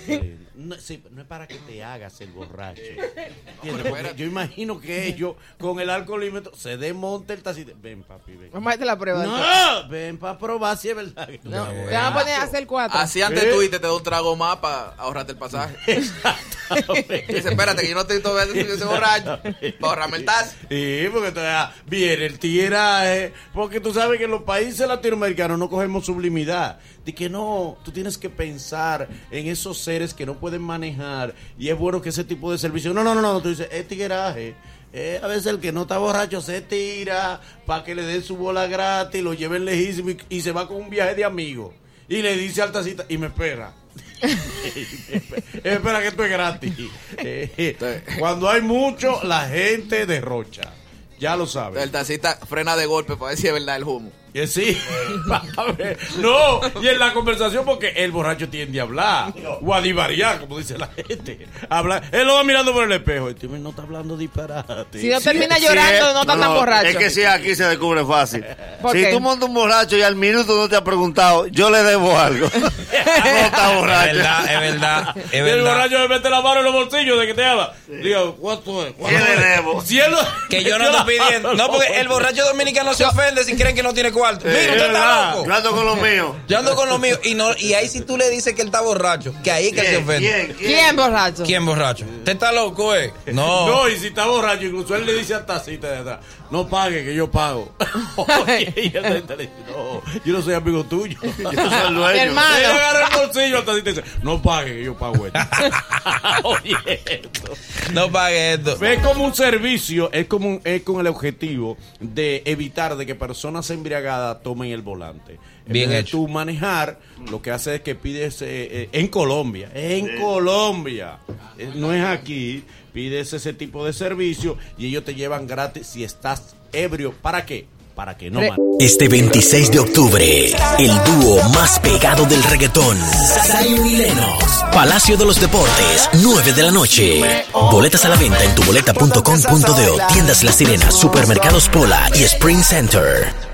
Que- no, sí, no es para que te hagas el borracho. Yo imagino que ellos con el alcoholímetro se desmonta el tacito. Ven, papi, ven. Vamos a hacer la prueba. No, ven para probar si es verdad. que- No, te van a poner a hacer cuatro. Así antes ¿Eh? tú y te da un trago más para ahorrarte el pasaje. Dice, espérate, que yo no estoy todavía ese borracho. Para ahorrarme el taxi. Sí, porque todavía viene el tiraje. Porque tú sabes que en los países latinoamericanos no cogemos sublimidad. De que no, tú tienes que pensar en esos seres que no pueden manejar. Y es bueno que ese tipo de servicio. No, no, no, no. Tú dices, es tigueraje. Eh, a veces el que no está borracho se tira para que le den su bola gratis, lo lleven lejísimo y, y se va con un viaje de amigos. Y le dice al tacita, y me espera. espera que esto es gratis. Eh, cuando hay mucho, la gente derrocha. Ya lo sabes. El taxista frena de golpe para ver si es verdad el humo. Que sí. A ver, no, y en la conversación, porque el borracho tiende a hablar. O a divariar, como dice la gente. Habla, él lo va mirando por el espejo. Y no está hablando disparate. Si no termina llorando, no está tan borracho. Es que si aquí se descubre fácil. ¿Por Si qué? tú montas un borracho y al minuto no te ha preguntado, yo le debo algo. no está Es borracho. verdad, es verdad, es Y el borracho le mete la mano en los bolsillos de que te habla. Diga, ¿cuánto es? ¿Cuánto ¿Qué le es? debo? Si él lo- Que yo no estoy pidiendo. No, porque el borracho dominicano se ofende si creen que no tiene cuarto. Mira, es usted está loco. Yo ando con los míos. Yo ando con lo mío. Y, no, y ahí si tú le dices que él está borracho, que ahí es que él se ¿Quién? ofende. ¿Quién? ¿Quién? ¿Quién borracho? ¿Quién borracho? ¿Usted está loco, eh? No. No, y si está borracho, incluso él le dice al tacita de atrás, no pague, que yo pago. Oye, y le dice, no, yo no soy amigo tuyo. Yo soy el dueño. hermano. Él agarra el bolsillo tacita y dice, no pague, que yo pago esto. Oye, esto. No pague esto. Es como un servicio, es como un- es con el objetivo de evitar de que personas embriagadas tomen el volante. En Bien vez de hecho. tú manejar, lo que hace es que pides eh, eh, en Colombia, en Colombia, eh, no es aquí, pides ese tipo de servicio y ellos te llevan gratis si estás ebrio. ¿Para qué? Para que no Re-. Este 26 de octubre, el dúo más pegado del reggaetón, Zion y Lennox, Palacio de los Deportes, 9 de la noche. Boletas a la venta en tuboleta.com.de, tiendas La Sirena, supermercados Pola y Spring Center.